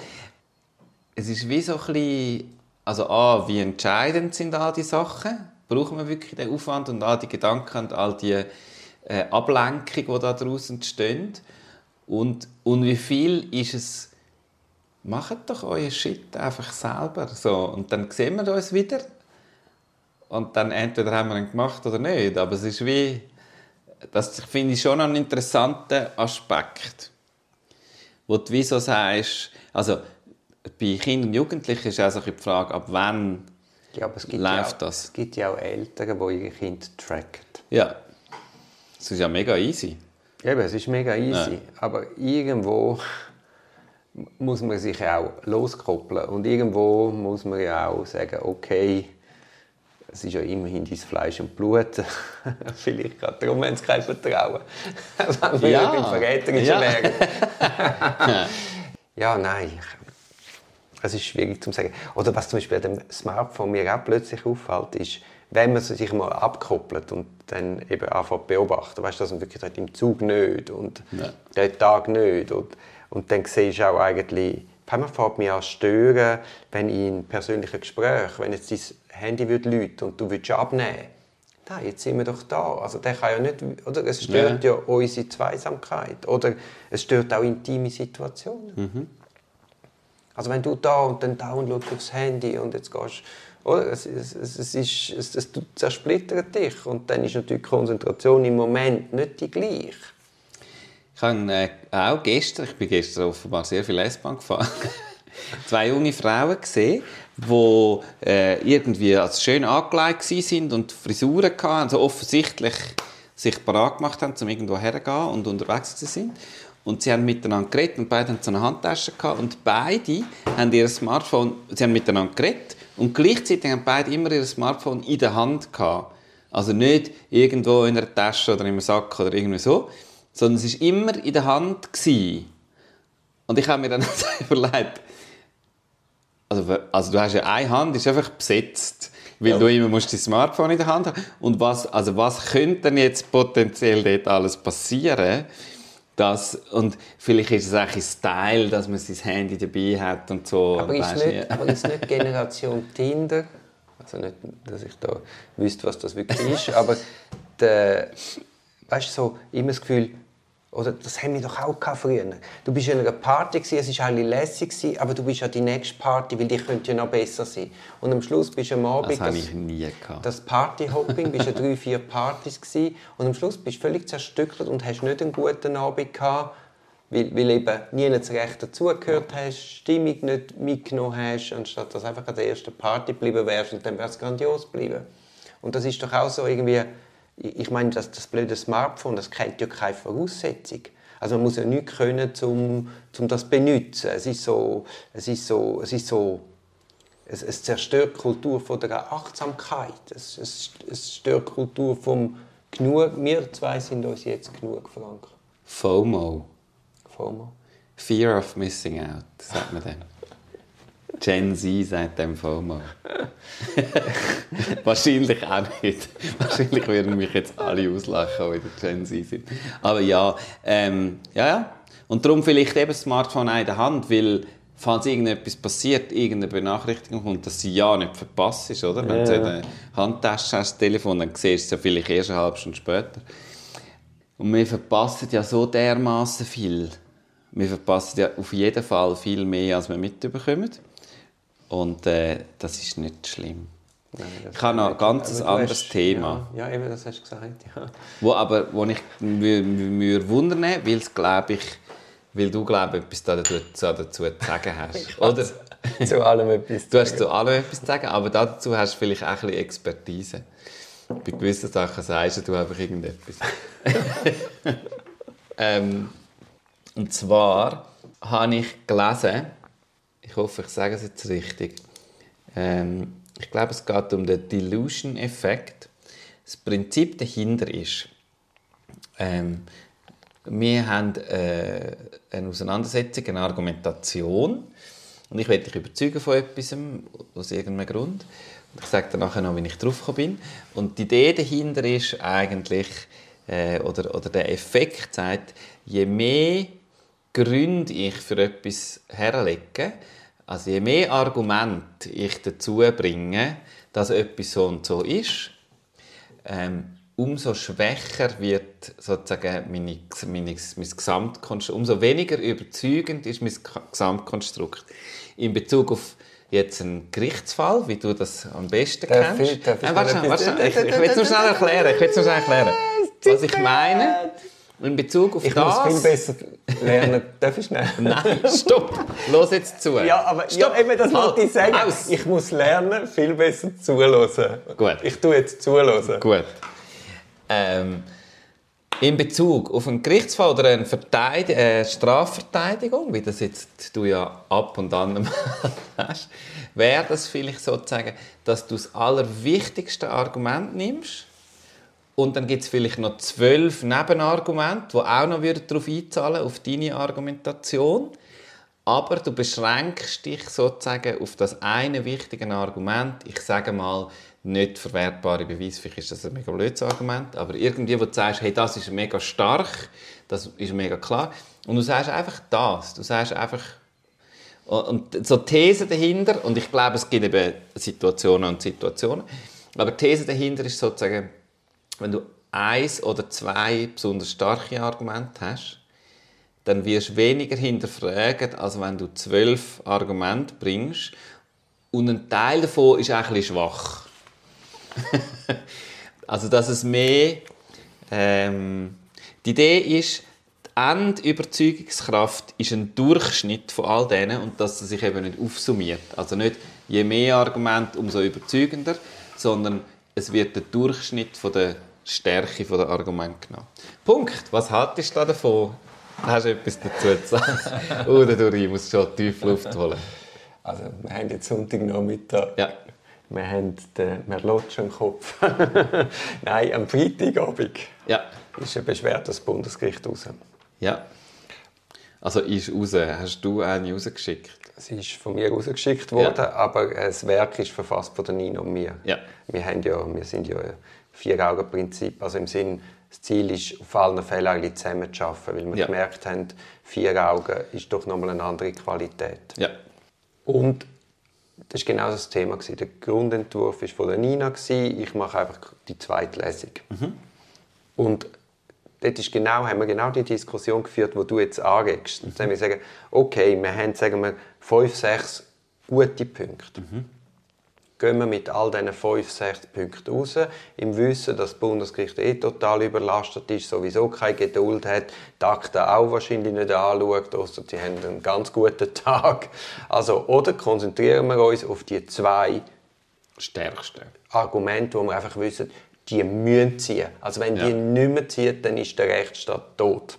S2: Es ist wie so ein bisschen, also A, wie entscheidend sind all die Sachen? Brauchen wir wirklich den Aufwand und all die Gedanken und all die äh, Ablenkung, die da daraus entstehen? Und, und wie viel ist es macht doch euer Shit einfach selber. So. Und dann sehen wir uns wieder. Und dann entweder haben wir ihn gemacht oder nicht. Aber es ist wie, das finde ich schon einen interessanten Aspekt. Wo du wie so sagst, also bei Kindern und Jugendlichen ist auch so ein bisschen die Frage, ab wann
S1: Ja, aber es gibt
S2: läuft
S1: ja auch,
S2: das?
S1: Es gibt ja auch Eltern, die ihre Kinder tracken.
S2: Ja. Das ist ja mega easy.
S1: Eben, es ist mega easy.
S2: Ja.
S1: Aber irgendwo muss man sich auch loskoppeln. Und irgendwo muss man ja auch sagen, okay, es ist ja immerhin dein Fleisch und Blut. Vielleicht gerade darum haben sie kein Vertrauen. Wenn wir
S2: Ja.
S1: beim Verräterischen
S2: Ja.
S1: wären. ja, nein. Es ist schwierig zu sagen. Oder was zum Beispiel dem Smartphone mir auch plötzlich auffällt, ist, wenn man sich mal abkoppelt und dann eben anfängt beobachten, weißt du, dass man wirklich sagt, im Zug nicht und
S2: Ja.
S1: den Tag nicht. Und, Und dann siehst du auch eigentlich, man fängt mich an stören, wenn in persönlichen Gesprächen, wenn jetzt dein Handy würde läuten und du würdest abnehmen da, jetzt sind wir doch da. Also der kann ja nicht, oder? Es stört ja, ja unsere Zweisamkeit. Oder es stört auch intime Situationen. Mhm. Also wenn du da und dann downloadst aufs Handy und jetzt gehst oder? Es, es, es, ist, es, es zersplittert dich und dann ist natürlich die Konzentration im Moment nicht die gleiche.
S2: Ich habe äh, auch gestern, ich bin gestern offenbar sehr viel S-Bahn gefahren, zwei junge Frauen gesehen, die äh, irgendwie als schön angelegt sind und Frisuren hatten, also offensichtlich sich parat gemacht haben, um irgendwo herzugehen und unterwegs zu sein. Und sie haben miteinander geredet und beide hatten so eine Handtasche gehabt und beide haben ihr Smartphone, sie haben miteinander geredet und gleichzeitig haben beide immer ihr Smartphone in der Hand gehabt. Also nicht irgendwo in einer Tasche oder in einem Sack oder irgendwie so, sondern es war immer in der Hand. Gewesen. Und ich habe mir dann überlegt, also, also du hast ja eine Hand, ist einfach besetzt, weil ja. du immer musst dein Smartphone in der Hand haben. Und was, also was könnte denn jetzt potenziell dort alles passieren? Das, und vielleicht ist es auch ein Style, dass man sein Handy dabei hat und so.
S1: Aber ist, nicht, aber ist nicht Generation Tinder, also nicht, dass ich da wüsste, was das wirklich ist, aber der, weißt du, so immer das Gefühl, oder das haben wir doch auch früher. Du bist in einer Party, es war alle lässig, aber du bist an die nächste Party, weil die könnte ja noch besser sein. Und am Schluss bist du am Abend...
S2: Das habe ich nie gehabt.
S1: Das Partyhopping, bist ja drei, vier Partys gewesen, und am Schluss bist du völlig zerstückelt und hast nicht einen guten Abend gehabt, weil, weil eben nie das Recht dazugehört hast, Stimmung nicht mitgenommen hast, anstatt dass du einfach an der ersten Party geblieben wärst und dann wäre es grandios geblieben. Und das ist doch auch so irgendwie ich meine, das, das blöde Smartphone, das kennt ja keine Voraussetzung. Also man muss ja nichts können, um, um das zu benutzen. Es ist so, es ist so, es ist so, es, es zerstört die Kultur von der Achtsamkeit. Es, es, es stört die Kultur vom Genug. Wir zwei sind uns jetzt genug, Frank.
S2: FOMO.
S1: FOMO.
S2: Fear of Missing Out, sagt man dann. Gen Z sagt dem FOMO. Wahrscheinlich auch nicht. Wahrscheinlich würden mich jetzt alle auslachen, die Gen Z sind. Aber ja, ähm, ja, ja. Und darum vielleicht eben das Smartphone in der Hand, weil falls irgendetwas passiert, irgendeine Benachrichtigung kommt, dass sie ja nicht verpasst ist, oder? Wenn du eine Handtasche hast, das Telefon, dann siehst du es ja vielleicht erst eine halbe Stunde später. Und wir verpassen ja so dermaßen viel. Wir verpassen ja auf jeden Fall viel mehr, als wir mitbekommen. Und äh, das ist nicht schlimm. Nein, ich habe noch ein ganz anderes hast, Thema.
S1: Ja, ja, eben, das hast du gesagt. Ja.
S2: Wo aber, wo ich mir wundern, weil es glaube ich, weil du glaube etwas dazu, dazu zu sagen hast, oder?
S1: zu allem etwas.
S2: Du hast zu allem etwas zu sagen, aber dazu hast du vielleicht auch ein bisschen Expertise. Bei gewissen Sachen sagst du einfach irgendetwas. ähm, und zwar habe ich gelesen, hoffe, ich sage es jetzt richtig. Ähm, ich glaube, es geht um den Delusion-Effekt. Das Prinzip dahinter ist, ähm, wir haben äh, eine Auseinandersetzung, eine Argumentation und ich werde dich überzeugen von etwas, aus irgendeinem Grund. Und ich sage dir nachher noch, wie ich drauf bin. Und die Idee dahinter ist eigentlich, äh, oder, oder der Effekt sagt, je mehr Gründe ich für etwas herlege, also je mehr Argumente ich dazu bringe, dass etwas so und so ist, ähm, umso schwächer wird sozusagen meine, meine, mein Gesamtkonstrukt, umso weniger überzeugend ist mein Gesamtkonstrukt. In Bezug auf jetzt einen Gerichtsfall, wie du das am besten darf kennst. Ich, darf ich, äh, warte, warte, ich, ich will es nur schnell erklären. Ich will es nur schnell erklären. Was ich meine, in Bezug auf
S1: ich
S2: das...
S1: Ich muss viel besser lernen. Darf ich schnell?
S2: Nein, stopp. Los jetzt zu.
S1: Ja, aber stopp. Ja, eben, das halt. wollte ich sagen. Aus. Ich muss lernen, viel besser zuhören.
S2: Gut.
S1: Ich tue jetzt zuhören.
S2: Gut. Ähm, in Bezug auf einen Gerichtsfall oder eine Verteidig äh, Strafverteidigung, wie das jetzt du ja ab und an hast, wäre das vielleicht sozusagen, dass du das allerwichtigste Argument nimmst und dann gibt es vielleicht noch zwölf Nebenargumente, die auch noch darauf einzahlen, auf deine Argumentation. Aber du beschränkst dich sozusagen auf das eine wichtige Argument. Ich sage mal, nicht verwertbare Beweise, vielleicht ist das ein mega blödes Argument, aber irgendwie, wo du sagst, hey, das ist mega stark, das ist mega klar, und du sagst einfach das, du sagst einfach, und so These dahinter, und ich glaube, es gibt eben Situationen und Situationen, aber die These dahinter ist sozusagen, wenn du eins oder zwei besonders starke Argumente hast, dann wirst du weniger hinterfragen, als wenn du zwölf Argumente bringst und ein Teil davon ist auch ein schwach. also, dass es mehr. Ähm, die Idee ist, die Endüberzeugungskraft ist ein Durchschnitt von all denen und dass es sich eben nicht aufsummiert. Also nicht je mehr Argumente, umso überzeugender, sondern es wird der Durchschnitt von der Stärke der Argumente genommen. Punkt. Was haltest du davon? Hast du etwas dazu zu sagen? Oder du ich muss schon tief Luft holen.
S1: Also, wir haben jetzt Sonntagnachmittag.
S2: Ja.
S1: Wir haben den Merlotsch im Kopf. Nein, am Freitagabend
S2: Ja.
S1: ist eine Beschwerde des Bundesgericht raus.
S2: Ja. Also ist raus. Hast du eine rausgeschickt?
S1: Es ist von mir rausgeschickt worden, aber das Werk ist verfasst von der Nina und mir.
S2: Ja.
S1: Wir, haben ja, wir sind ja ein Vier-Augen-Prinzip. Also im Sinn, das Ziel ist, auf allen Fällen eigentlich zusammen zu arbeiten, weil wir
S2: Ja.
S1: gemerkt haben, vier Augen ist doch nochmal eine andere Qualität.
S2: Ja.
S1: Und das war genau das Thema. Der Grundentwurf war von der Nina. Ich mache einfach die zweite Lesung. Und dort ist genau, haben wir genau die Diskussion geführt, die du jetzt anregst. Und dann haben wir gesagt, okay, wir haben sagen wir, fünf, sechs gute Punkte. Gehen wir mit all diesen fünf, sechs Punkten raus, im Wissen, dass das Bundesgericht eh total überlastet ist, sowieso keine Geduld hat, die Akten auch wahrscheinlich nicht anschaut, ausser sie haben einen ganz guten Tag. Also, oder konzentrieren wir uns auf die zwei
S2: Stärkste.
S1: Argumente, wo wir einfach wissen, die müssen ziehen. Also wenn
S2: Ja.
S1: die nicht mehr ziehen, dann ist der Rechtsstaat tot.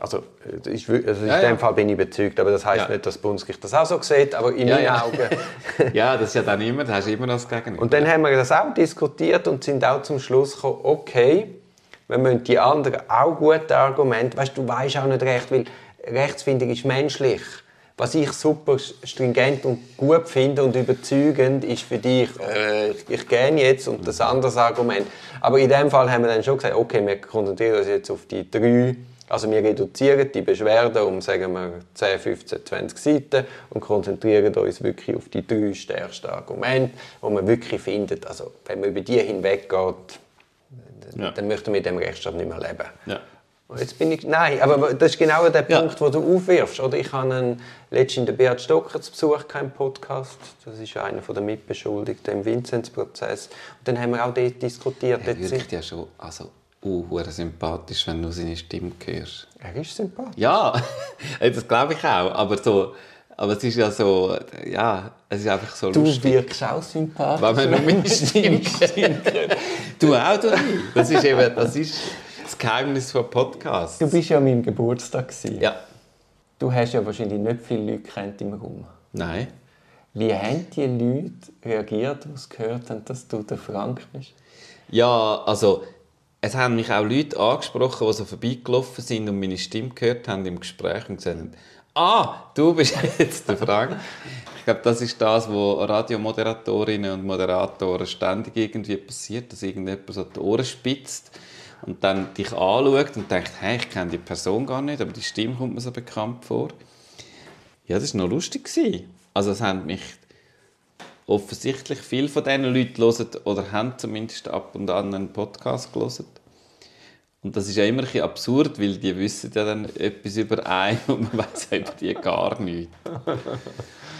S1: Also, äh, wirklich- also in
S2: Ja,
S1: dem
S2: ja.
S1: Fall bin ich überzeugt, aber das heißt
S2: Ja.
S1: nicht, dass das Bundesgericht das auch so sieht, aber in
S2: Ja,
S1: meinen
S2: ja.
S1: Augen.
S2: ja, das ist ja dann immer, da hast du immer das Gegenüber.
S1: Und dann haben wir das auch diskutiert und sind auch zum Schluss gekommen, okay, wir müssen die anderen auch gute Argumente, weißt du, weißt auch nicht recht, weil Rechtsfindung ist menschlich. Was ich super stringent und gut finde und überzeugend, ist für dich, äh, ich gehe jetzt und das anderes Argument. Aber in dem Fall haben wir dann schon gesagt, okay, wir konzentrieren uns jetzt auf die drei, also wir reduzieren die Beschwerden um, sagen wir, 10, 15, 20 Seiten und konzentrieren uns wirklich auf die drei stärksten Argumente, wo man wirklich findet, also wenn man über die hinweggeht,
S2: Ja.
S1: dann möchten wir in diesem Rechtsstaat nicht mehr leben.
S2: Ja.
S1: Jetzt bin ich, nein, aber das ist genau der
S2: Ja.
S1: Punkt, den du aufwirfst. Oder ich habe einen, letztens den Beat Stocker zu Besuch keinen Podcast. Das ist einer der Mitbeschuldigten im Vinzenz-Prozess. Und dann haben wir auch dort diskutiert.
S2: Er wirkt
S1: sind-
S2: ja schon also, uh, sympathisch, wenn du seine Stimme hörst.
S1: er ist sympathisch.
S2: Ja, das glaube ich auch. Aber, so, aber es ist ja so, ja, es ist einfach so
S1: Du
S2: lustig.
S1: wirkst auch sympathisch.
S2: Wenn man nur meine Stimme Du auch, du Das ist eben, das ist das Geheimnis von Podcasts.
S1: Du bist ja an meinem Geburtstag. gewesen.
S2: Ja.
S1: Du hast ja wahrscheinlich nicht viele Leute kennt im Raum.
S2: Nein.
S1: Wie haben die Leute reagiert, die es gehört haben, dass du der Frank bist?
S2: Ja, also es haben mich auch Leute angesprochen, die so vorbeigelaufen sind und meine Stimme gehört haben im Gespräch und gesagt haben, ah, du bist jetzt der Frank. Ich glaube, das ist das, was Radiomoderatorinnen und Moderatoren ständig irgendwie passiert, dass irgendjemand so die Ohren spitzt und dann dich anschaut und denkt, hey, ich kenne die Person gar nicht, aber die Stimme kommt mir so bekannt vor. Ja, das war noch lustig. Also es haben mich offensichtlich viele von diesen Leuten hören oder haben zumindest ab und an einen Podcast gelesen. Und das ist ja immer ein bisschen absurd, weil die wissen ja dann etwas über einen und man weiß über die gar nichts.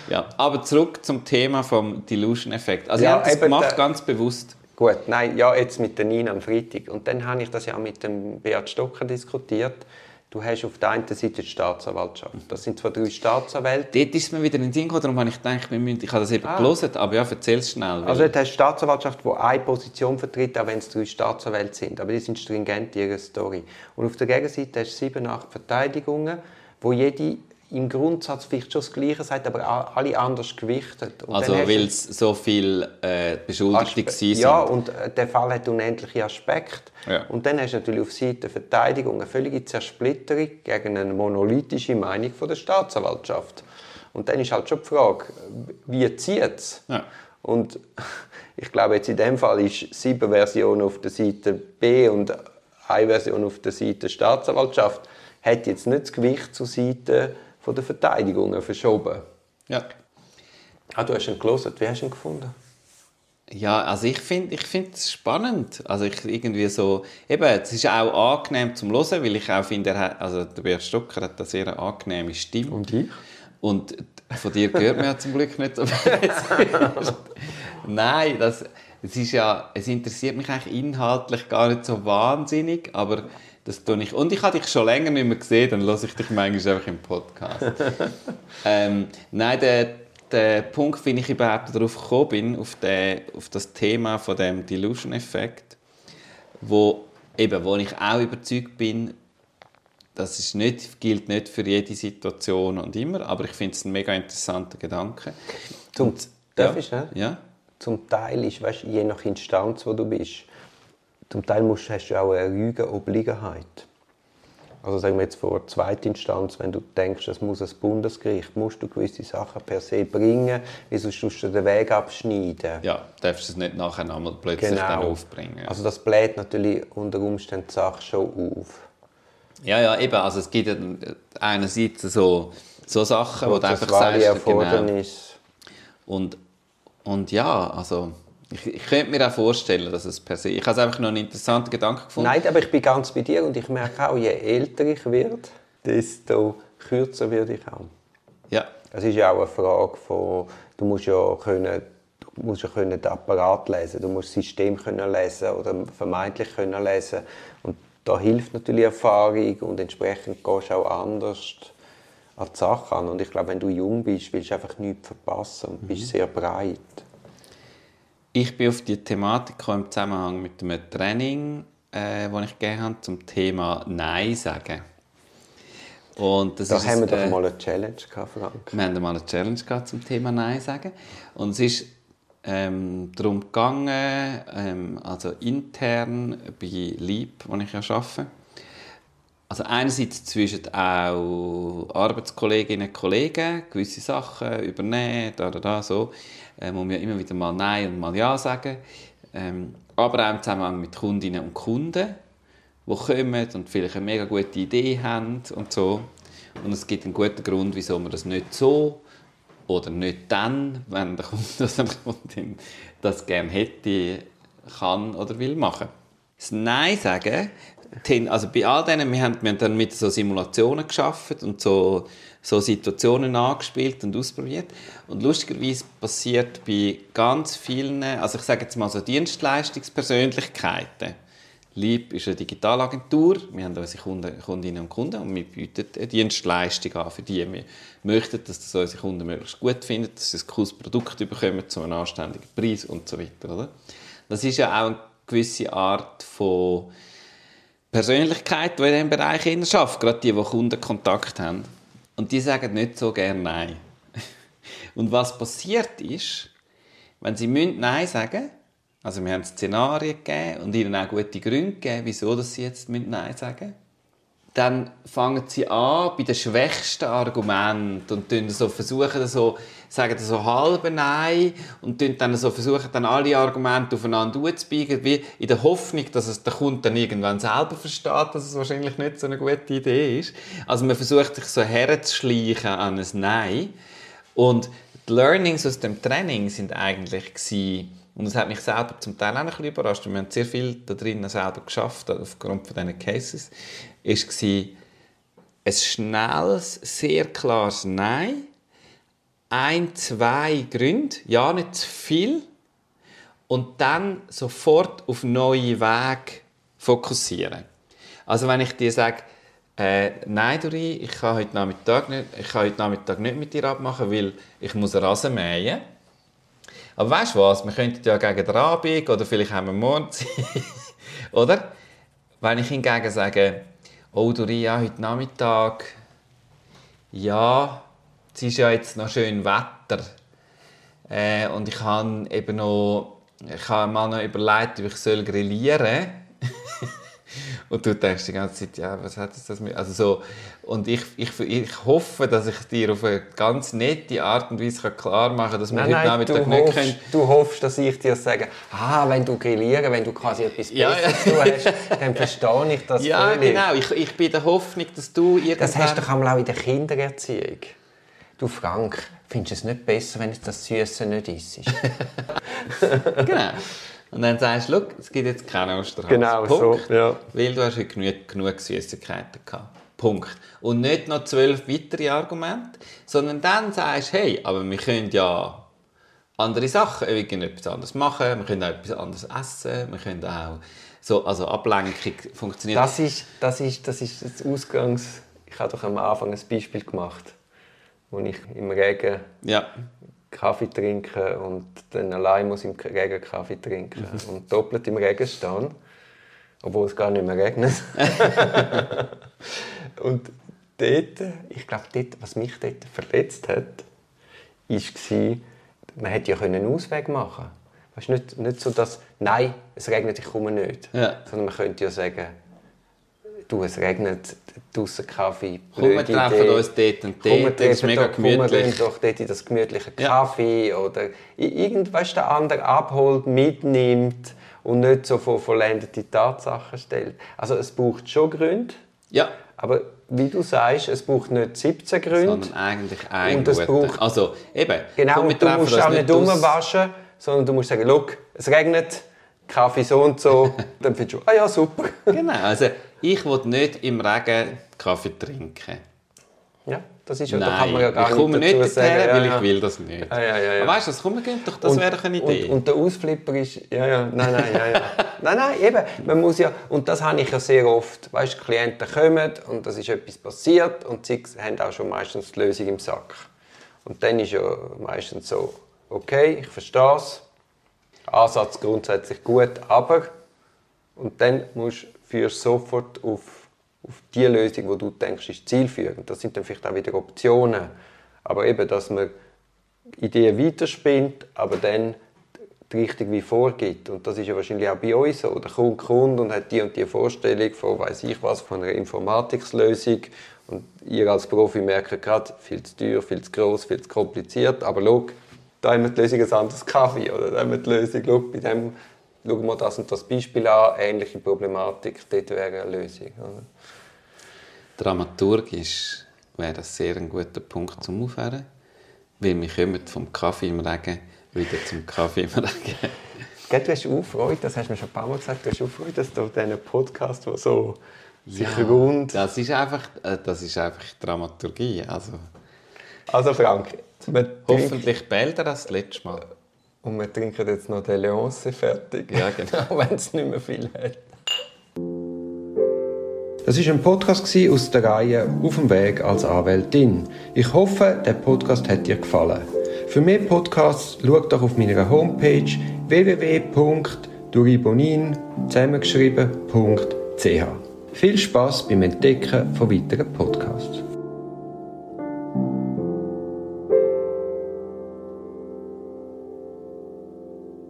S2: Ja, aber zurück zum Thema vom Delusion-Effekt. Also
S1: Ja,
S2: ich habe das gemacht,
S1: der-
S2: ganz bewusst.
S1: Gut, nein, ja, jetzt mit der Nina am Freitag. Und dann habe ich das ja mit dem Beat Stocker diskutiert. Du hast auf der einen Seite die Staatsanwaltschaft. Das sind zwar drei Staatsanwälte.
S2: Dort ist mir wieder in den Sinn gekommen, darum habe ich gedacht, wir müssen, ich habe das eben gelesen, aber ja, erzähl es schnell.
S1: Also dort hast du die Staatsanwaltschaft, die eine Position vertritt, auch wenn es drei Staatsanwälte sind. Aber die sind stringent in ihrer Story. Und auf der Gegenseite hast du sieben, acht Verteidigungen, wo jede im Grundsatz vielleicht schon das Gleiche sagt, aber alle anders gewichtet. Und
S2: also weil es so viele äh, Beschuldigte waren.
S1: Ja, und äh, der Fall hat unendliche Aspekte.
S2: Ja.
S1: Und dann hast du natürlich auf Seite der Verteidigung eine völlige Zersplitterung gegen eine monolithische Meinung von der Staatsanwaltschaft. Und dann ist halt schon die Frage, wie zieht es?
S2: Ja.
S1: Und ich glaube, jetzt in dem Fall ist sieben Versionen auf der Seite B und eine Version auf der Seite Staatsanwaltschaft hat jetzt nicht das Gewicht zur Seite von der Verteidigung verschoben.
S2: Ja.
S1: Ah, du hast ihn gelesen. Wie hast du ihn gefunden?
S2: Ja, also ich finde ich find es spannend. Also ich irgendwie so, eben, es ist auch angenehm zum Hören, weil ich auch finde, er hat, also der Bert Stocker hat eine sehr angenehme Stimme.
S1: Und ich?
S2: Und von dir gehört man ja zum Glück nicht so. Nein, das, es ist ja, es interessiert mich eigentlich inhaltlich gar nicht so wahnsinnig, aber das tue ich. Und ich habe dich schon länger nicht mehr gesehen, dann lasse ich dich manchmal einfach im Podcast. ähm, nein, der, der Punkt, wie ich überhaupt darauf gekommen bin, auf, den, auf das Thema von dem Delusion-Effekt, wo, eben, wo ich auch überzeugt bin, das ist nicht, gilt nicht für jede Situation und immer, aber ich finde es ein mega interessanter Gedanke.
S1: Zum, und, darf ja, ich, ne?
S2: Ja.
S1: Zum Teil ist, weißt, je nach Instanz, wo du bist, zum Teil musst, hast du auch eine Rügeobliegenheit. Also sagen wir jetzt vor Zweitinstanz, wenn du denkst, das muss ein Bundesgericht, musst du gewisse Sachen per se bringen, wie sonst du den Weg abschneiden.
S2: Ja, darfst du es nicht nachher einmal plötzlich
S1: genau.
S2: aufbringen.
S1: Also das bläht natürlich unter Umständen die Sache schon auf.
S2: Ja, ja, eben. Also es gibt einerseits so, so Sachen, wo du einfach sagst, genau. Und, und ja, also ich, ich könnte mir auch vorstellen, dass es per se... Ich habe es einfach noch einen interessanten Gedanken gefunden.
S1: Nein, aber ich bin ganz bei dir und ich merke auch, je älter ich werde, desto kürzer werde ich auch.
S2: Ja.
S1: Es ist ja auch eine Frage von, du musst ja können, du musst ja können den Apparat lesen, du musst das System können lesen oder vermeintlich können lesen und da hilft natürlich Erfahrung und entsprechend gehst du auch anders an die Sache an. Und ich glaube, wenn du jung bist, willst du einfach nichts verpassen und bist mhm. sehr breit.
S2: Ich bin auf die Thematik im Zusammenhang mit einem Training, äh, das ich gegeben habe, zum Thema Nein sagen.
S1: Und das da ist, haben wir doch äh, mal eine Challenge gehabt, Frank.
S2: Wir haben mal eine Challenge gehabt zum Thema Nein sagen. Und es ist ähm, darum gegangen, ähm, also intern bei Lieb, wo ich ja arbeite, also einerseits zwischen auch Arbeitskolleginnen und Kollegen gewisse Sachen übernehmen, da, da, da, so, äh, muss man immer wieder mal Nein und mal Ja sagen, ähm, aber auch im Zusammenhang mit Kundinnen und Kunden, die kommen und vielleicht eine mega gute Idee haben und so. Und es gibt einen guten Grund, wieso man das nicht so oder nicht dann, wenn der Kunde das das gerne hätte, kann oder will machen. Das Nein sagen, also bei all denen, wir haben, wir haben dann mit so Simulationen geschafft und so, so Situationen angespielt und ausprobiert. Und lustigerweise passiert bei ganz vielen, also ich sage jetzt mal so Dienstleistungspersönlichkeiten, Lieb ist eine Digitalagentur. Wir haben unsere Kunden, Kundinnen und Kunden und wir bieten eine Dienstleistung an für die. Wir möchten, dass das unsere Kunden möglichst gut finden, dass sie ein cooles Produkt bekommen zu einem anständigen Preis und so weiter. Oder? Das ist ja auch eine gewisse Art von Persönlichkeit, die in diesem Bereich arbeitet, gerade die, die Kundenkontakt haben. Und die sagen nicht so gerne Nein. Und was passiert ist, wenn sie Nein sagen also wir haben Szenarien gegeben und ihnen auch gute Gründe gegeben, wieso sie jetzt Nein sagen Dann fangen sie an bei den schwächsten Argumenten und so versuchen so, sagen so halbe Nein und dann so versuchen dann alle Argumente aufeinander zu wie in der Hoffnung, dass es der Kunde dann irgendwann selber versteht, dass es wahrscheinlich nicht so eine gute Idee ist. Also man versucht sich so herzuschleichen an ein Nein. Und die Learnings aus dem Training sind eigentlich gewesen, und das hat mich selber zum Teil auch ein bisschen überrascht. Wir haben sehr viel da drinnen selber geschafft, aufgrund von diesen Cases. War ein schnelles, sehr klares Nein. Ein, zwei Gründe, ja, nicht zu viel. Und dann sofort auf neue Wege fokussieren. Also wenn ich dir sage, äh, nein, Dori, ich kann heute Nachmittag nicht, ich kann heute Nachmittag nicht mit dir abmachen, weil ich muss Rasen mähen aber weißt du was? Wir könnten ja gegen den Abend oder vielleicht haben wir morgen Oder? Wenn ich hingegen sage, Doria, heute Nachmittag, ja, es ist ja jetzt noch schön Wetter. Äh, und ich habe eben noch, ich habe mal noch überlegt, ob ich soll grillieren Und du denkst die ganze Zeit, ja, was hat das mit... Also so, und ich, ich, ich hoffe, dass ich dir auf eine ganz nette Art und Weise klar machen kann, dass wir
S1: Nein,
S2: heute
S1: nein,
S2: Nachmittag nicht
S1: hoffst,
S2: können...
S1: du hoffst, dass ich dir sage, ah, wenn du grillieren, wenn du quasi etwas
S2: Ja,
S1: Besseres zu hast, dann verstehe ich das
S2: Ja,
S1: völlig.
S2: genau. Ich, ich bin der Hoffnung, dass du irgendwann...
S1: Das hast du doch auch in der Kindererziehung. Du Frank, findest du es nicht besser, wenn es das Süße nicht isst?
S2: Genau. Und dann sagst du, es gibt jetzt keine Osterhase.
S1: Genau,
S2: Punkt.
S1: so, ja.
S2: Weil du hast heute genug, genug Süßigkeiten gehabt. Punkt. Und nicht noch zwölf weitere Argumente, sondern dann sagst du, hey, aber wir können ja andere Sachen, irgendetwas anderes machen, wir können auch etwas anderes essen, wir können auch so, also Ablenkung funktioniert.
S1: Das ist das, ist, das, ist das Ausgangs... Ich habe doch am Anfang ein Beispiel gemacht, wo ich im Regen
S2: ja.
S1: Kaffee trinke und dann allein muss im Regen Kaffee trinken und doppelt im Regen stehen, obwohl es gar nicht mehr regnet. und dort, ich glaube, dort, was mich dort verletzt hat, war, man hätte ja einen Ausweg machen weißt, nicht, nicht so, dass, nein, es regnet, ich komme nicht.
S2: Ja.
S1: Sondern man könnte ja sagen, du, es regnet, draußen Kaffee,
S2: Komm, wir
S1: blöde
S2: treffen
S1: Idee.
S2: uns dort und
S1: Komm,
S2: dort, das ist mega
S1: doch- komm, wir
S2: gemütlich.
S1: gehen doch dort in das gemütliche
S2: Ja.
S1: Kaffee oder i- irgend, weißt, der andere abholt, mitnimmt und nicht so vor vollendete Tatsachen stellt. Also es braucht schon Gründe,
S2: Ja,
S1: aber wie du sagst, es braucht nicht 17 Gründe.
S2: sondern eigentlich ein
S1: Und es braucht-
S2: Also, eben,
S1: Genau, und du musst auch nicht umwaschen, sondern du musst sagen, «Schau, es regnet, Kaffee so und so. Dann findest du, ah ja, super.
S2: Genau, also ich will nicht im Regen Kaffee trinken.
S1: Ja, das ist ja, da kann
S2: Nein,
S1: man ja gar
S2: ich komme
S1: nicht
S2: nicht
S1: sagen.
S2: weil
S1: ja,
S2: ich will das nicht.
S1: Ja, ja, ja, ja.
S2: Aber weißt du, das könnte doch, das wäre doch eine Idee.
S1: Und, und der Ausflipper ist, ja, ja, nein, nein, ja, ja. nein, nein, eben, man muss ja, und das habe ich ja sehr oft, weißt du, Klienten kommen und das ist etwas passiert und sie haben auch schon meistens die Lösung im Sack. Und dann ist ja meistens so, okay, ich verstehe es, Ansatz grundsätzlich gut, aber, und dann musst, führst du sofort auf, auf die Lösung, die du denkst, ist zielführend. Das sind dann vielleicht auch wieder Optionen. Aber eben, dass man Ideen weiterspinnt, aber dann die Richtung wie vorgibt. Und das ist ja wahrscheinlich auch bei uns so. Der Kunde und hat die und die Vorstellung von, weiß ich was, von einer Informatikslösung. Und ihr als Profi merkt gerade, viel zu teuer, viel zu groß, viel zu kompliziert. Aber schau, da haben wir die Lösung ein anderes Kaffee. Oder da haben wir die Lösung, schau, bei dem schauen wir das und das Beispiel an, ähnliche Problematik, dort wäre eine Lösung. Oder?
S2: Dramaturgisch wäre das sehr ein guter Punkt zum Aufhören, weil wir kommen vom Kaffee im Regen wieder zum Kaffee im Regen.
S1: Gell, Du hast auch Freude, das hast du mir schon ein paar Mal gesagt, du hast auch Freude, dass du diesen Podcast, der so sich rund...
S2: Das ist einfach, äh, das ist einfach Dramaturgie. Also,
S1: Also Frank,
S2: hoffentlich bällt er das letzte Mal.
S1: Und wir trinken jetzt noch den Leonce fertig.
S2: Ja, genau.
S1: Wenn es nicht mehr viel hat. Das ist ein Podcast aus der Reihe Auf dem Weg als Anwältin. Ich hoffe, der Podcast hat dir gefallen. Für mehr Podcasts schau doch auf meiner Homepage www.duribonin zusammengeschrieben.ch. Viel Spaß beim Entdecken von weiteren Podcasts.